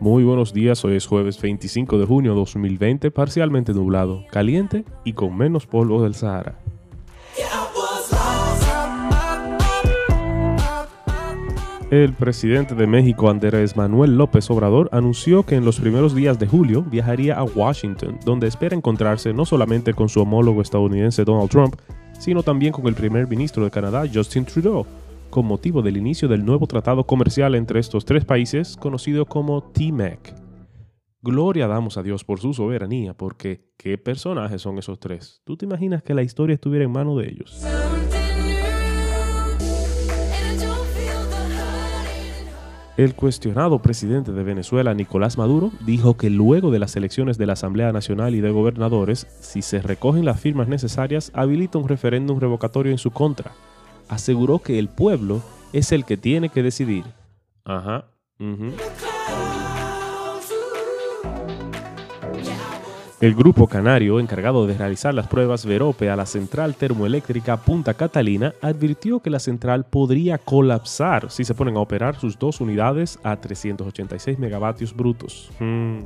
Muy buenos días, hoy es jueves 25 de junio de 2020, parcialmente nublado, caliente y con menos polvo del Sahara. El presidente de México, Andrés Manuel López Obrador, anunció que en los primeros días de julio viajaría a Washington, donde espera encontrarse no solamente con su homólogo estadounidense Donald Trump, sino también con el primer ministro de Canadá, Justin Trudeau, con motivo del inicio del nuevo tratado comercial entre estos tres países, conocido como TMEC. Gloria damos a Dios por su soberanía, porque ¿qué personajes son esos tres? ¿Tú te imaginas que la historia estuviera en manos de ellos? El cuestionado presidente de Venezuela, Nicolás Maduro, dijo que luego de las elecciones de la Asamblea Nacional y de Gobernadores, si se recogen las firmas necesarias, habilita un referéndum revocatorio en su contra. Aseguró que el pueblo es el que tiene que decidir. Ajá. El grupo canario encargado de realizar las pruebas Verope a la central termoeléctrica Punta Catalina advirtió que la central podría colapsar si se ponen a operar sus dos unidades a 386 megavatios brutos. Hmm.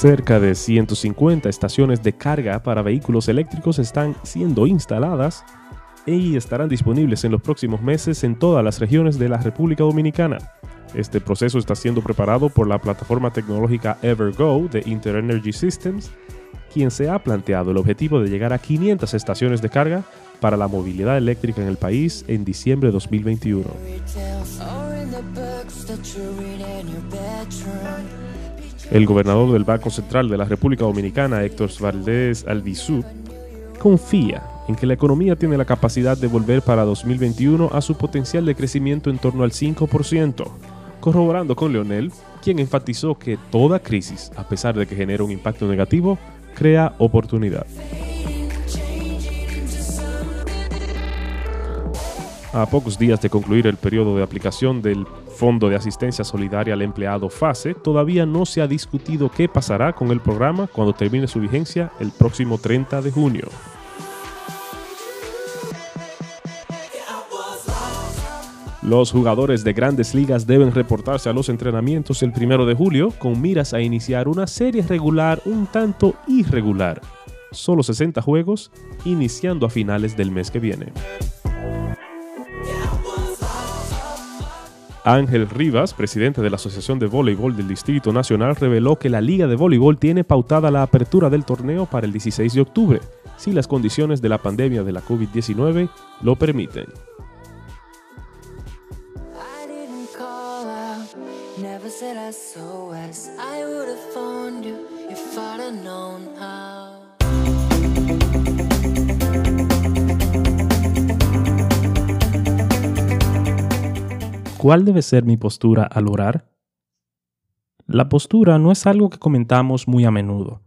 Cerca de 150 estaciones de carga para vehículos eléctricos están siendo instaladas y estarán disponibles en los próximos meses en todas las regiones de la República Dominicana. Este proceso está siendo preparado por la plataforma tecnológica Evergo de Interenergy Systems, quien se ha planteado el objetivo de llegar a 500 estaciones de carga para la movilidad eléctrica en el país en diciembre de 2021. El gobernador del Banco Central de la República Dominicana, Héctor Valdés Albizú, confía en que la economía tiene la capacidad de volver para 2021 a su potencial de crecimiento en torno al 5%, corroborando con Leonel, quien enfatizó que toda crisis, a pesar de que genera un impacto negativo, crea oportunidad. A pocos días de concluir el periodo de aplicación del Fondo de Asistencia Solidaria al Empleado FASE, todavía no se ha discutido qué pasará con el programa cuando termine su vigencia el próximo 30 de junio. Los jugadores de grandes ligas deben reportarse a los entrenamientos el primero de julio con miras a iniciar una serie regular un tanto irregular. Solo 60 juegos, iniciando a finales del mes que viene. Ángel Rivas, presidente de la Asociación de Voleibol del Distrito Nacional, reveló que la Liga de Voleibol tiene pautada la apertura del torneo para el 16 de octubre, si las condiciones de la pandemia de la COVID-19 lo permiten. ¿Cuál debe ser mi postura al orar? La postura no es algo que comentamos muy a menudo.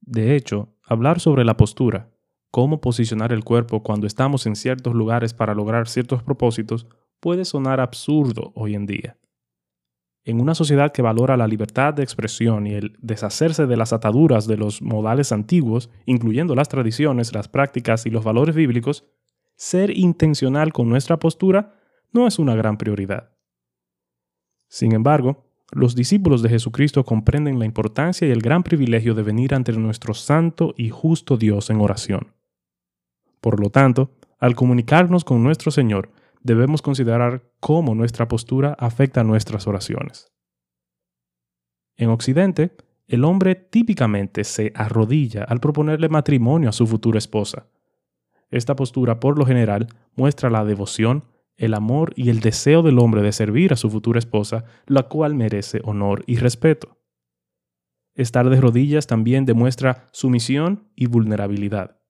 De hecho, hablar sobre la postura, cómo posicionar el cuerpo cuando estamos en ciertos lugares para lograr ciertos propósitos, puede sonar absurdo hoy en día. En una sociedad que valora la libertad de expresión y el deshacerse de las ataduras de los modales antiguos, incluyendo las tradiciones, las prácticas y los valores bíblicos, ser intencional con nuestra postura no es una gran prioridad. Sin embargo, los discípulos de Jesucristo comprenden la importancia y el gran privilegio de venir ante nuestro santo y justo Dios en oración. Por lo tanto, al comunicarnos con nuestro Señor, debemos considerar cómo nuestra postura afecta nuestras oraciones. En Occidente, el hombre típicamente se arrodilla al proponerle matrimonio a su futura esposa. Esta postura, por lo general, muestra la devoción, el amor y el deseo del hombre de servir a su futura esposa, la cual merece honor y respeto. Estar de rodillas también demuestra sumisión y vulnerabilidad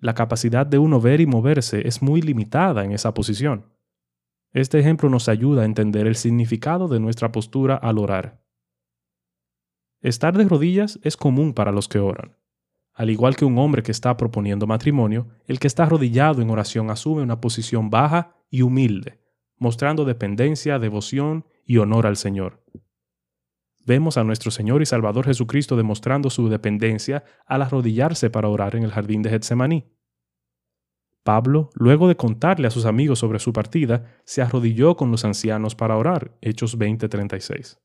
la capacidad de uno ver y moverse es muy limitada en esa posición. Este ejemplo nos ayuda a entender el significado de nuestra postura al orar. Estar de rodillas es común para los que oran. Al igual que un hombre que está proponiendo matrimonio, el que está arrodillado en oración asume una posición baja y humilde, mostrando dependencia, devoción y honor al Señor. Vemos a nuestro Señor y Salvador Jesucristo demostrando su dependencia al arrodillarse para orar en el jardín de Getsemaní. Pablo, luego de contarle a sus amigos sobre su partida, se arrodilló con los ancianos para orar. Hechos 20:36.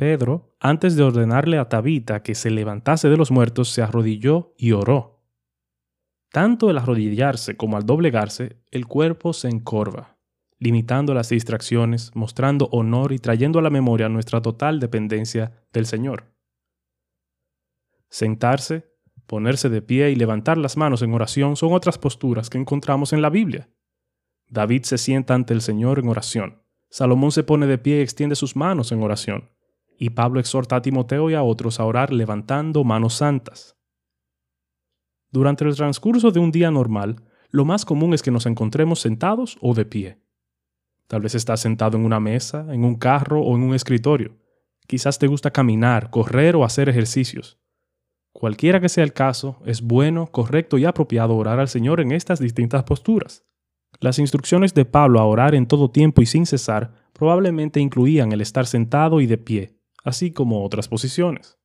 Pedro, antes de ordenarle a Tabita que se levantase de los muertos, se arrodilló y oró. Tanto el arrodillarse como al doblegarse, el cuerpo se encorva, limitando las distracciones, mostrando honor y trayendo a la memoria nuestra total dependencia del Señor. Sentarse Ponerse de pie y levantar las manos en oración son otras posturas que encontramos en la Biblia. David se sienta ante el Señor en oración. Salomón se pone de pie y extiende sus manos en oración. Y Pablo exhorta a Timoteo y a otros a orar levantando manos santas. Durante el transcurso de un día normal, lo más común es que nos encontremos sentados o de pie. Tal vez estás sentado en una mesa, en un carro o en un escritorio. Quizás te gusta caminar, correr o hacer ejercicios. Cualquiera que sea el caso, es bueno, correcto y apropiado orar al Señor en estas distintas posturas. Las instrucciones de Pablo a orar en todo tiempo y sin cesar probablemente incluían el estar sentado y de pie, así como otras posiciones.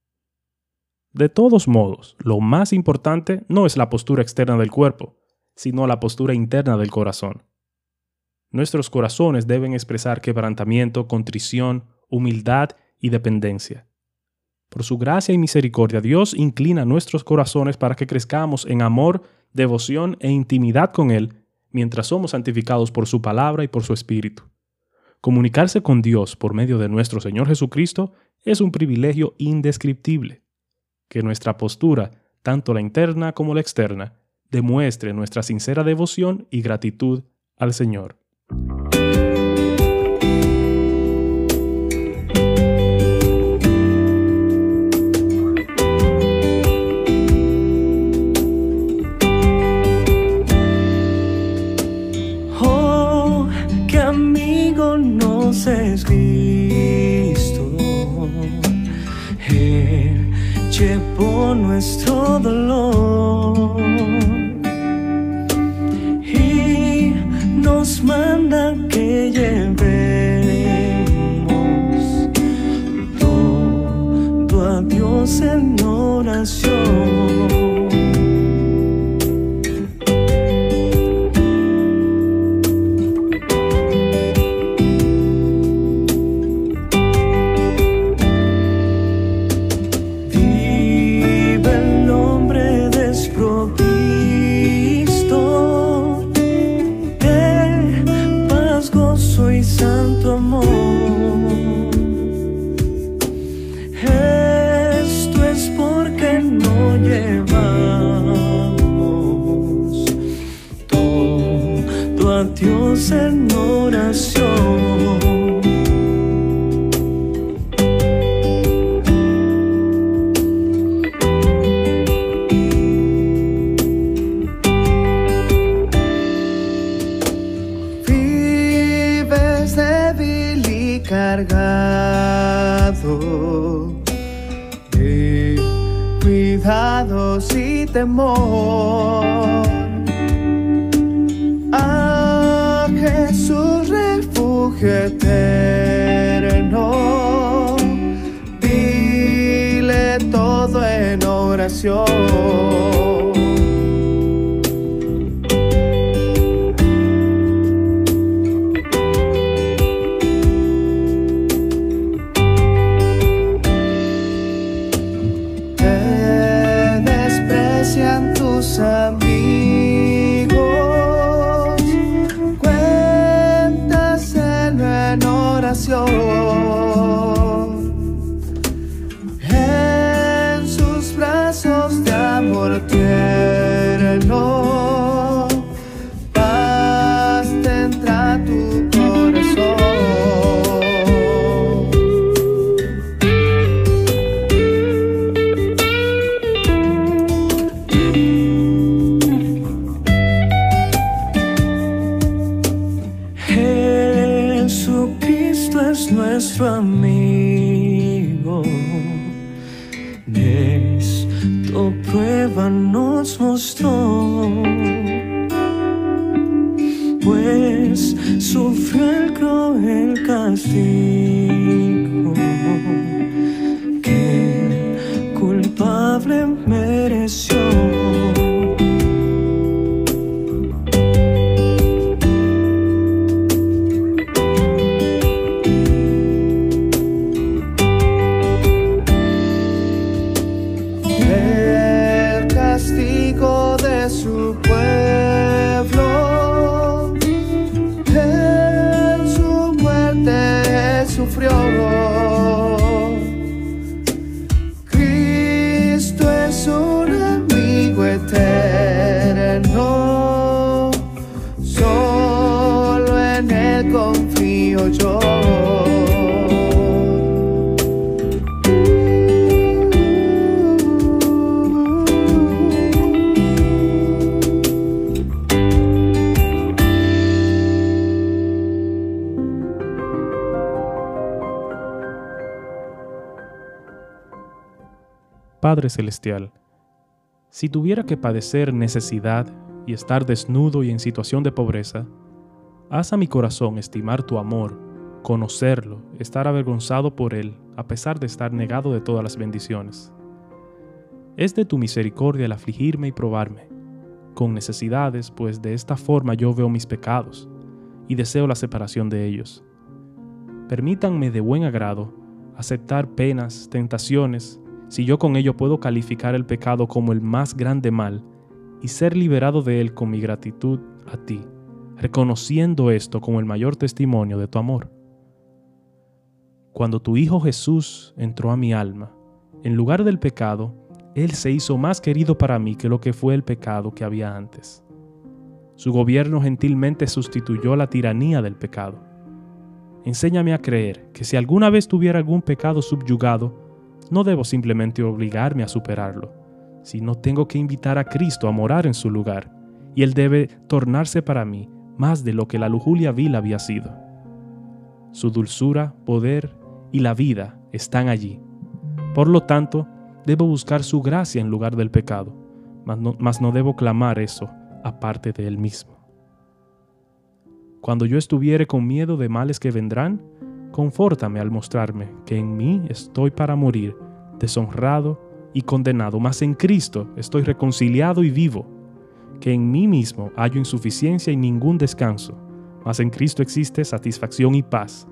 De todos modos, lo más importante no es la postura externa del cuerpo, sino la postura interna del corazón. Nuestros corazones deben expresar quebrantamiento, contrición, humildad y dependencia. Por su gracia y misericordia, Dios inclina nuestros corazones para que crezcamos en amor, devoción e intimidad con Él, mientras somos santificados por su palabra y por su Espíritu. Comunicarse con Dios por medio de nuestro Señor Jesucristo es un privilegio indescriptible. Que nuestra postura, tanto la interna como la externa, demuestre nuestra sincera devoción y gratitud al Señor. En oración. Jesús refugio eterno. Dile todo en oración. pues sufrió el cruel castigo que culpable mereció. El castigo de su Padre Celestial, si tuviera que padecer necesidad y estar desnudo y en situación de pobreza, haz a mi corazón estimar tu amor, conocerlo, estar avergonzado por él, a pesar de estar negado de todas las bendiciones. Es de tu misericordia el afligirme y probarme, con necesidades, pues de esta forma yo veo mis pecados y deseo la separación de ellos. Permítanme de buen agrado aceptar penas, tentaciones, si yo con ello puedo calificar el pecado como el más grande mal y ser liberado de él con mi gratitud a ti, reconociendo esto como el mayor testimonio de tu amor. Cuando tu Hijo Jesús entró a mi alma, en lugar del pecado, Él se hizo más querido para mí que lo que fue el pecado que había antes. Su gobierno gentilmente sustituyó la tiranía del pecado. Enséñame a creer que si alguna vez tuviera algún pecado subyugado, no debo simplemente obligarme a superarlo, sino tengo que invitar a Cristo a morar en su lugar, y Él debe tornarse para mí más de lo que la lujuria vil había sido. Su dulzura, poder y la vida están allí. Por lo tanto, debo buscar su gracia en lugar del pecado, mas no, mas no debo clamar eso aparte de Él mismo. Cuando yo estuviere con miedo de males que vendrán, confórtame al mostrarme que en mí estoy para morir, deshonrado y condenado, mas en Cristo estoy reconciliado y vivo, que en mí mismo hallo insuficiencia y ningún descanso, mas en Cristo existe satisfacción y paz,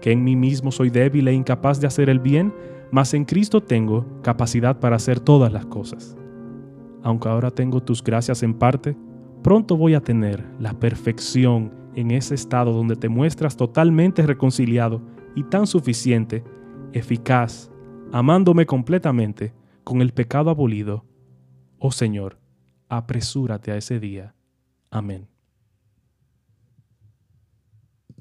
que en mí mismo soy débil e incapaz de hacer el bien, mas en Cristo tengo capacidad para hacer todas las cosas. Aunque ahora tengo tus gracias en parte, pronto voy a tener la perfección en ese estado donde te muestras totalmente reconciliado y tan suficiente, eficaz, amándome completamente, con el pecado abolido. Oh Señor, apresúrate a ese día. Amén.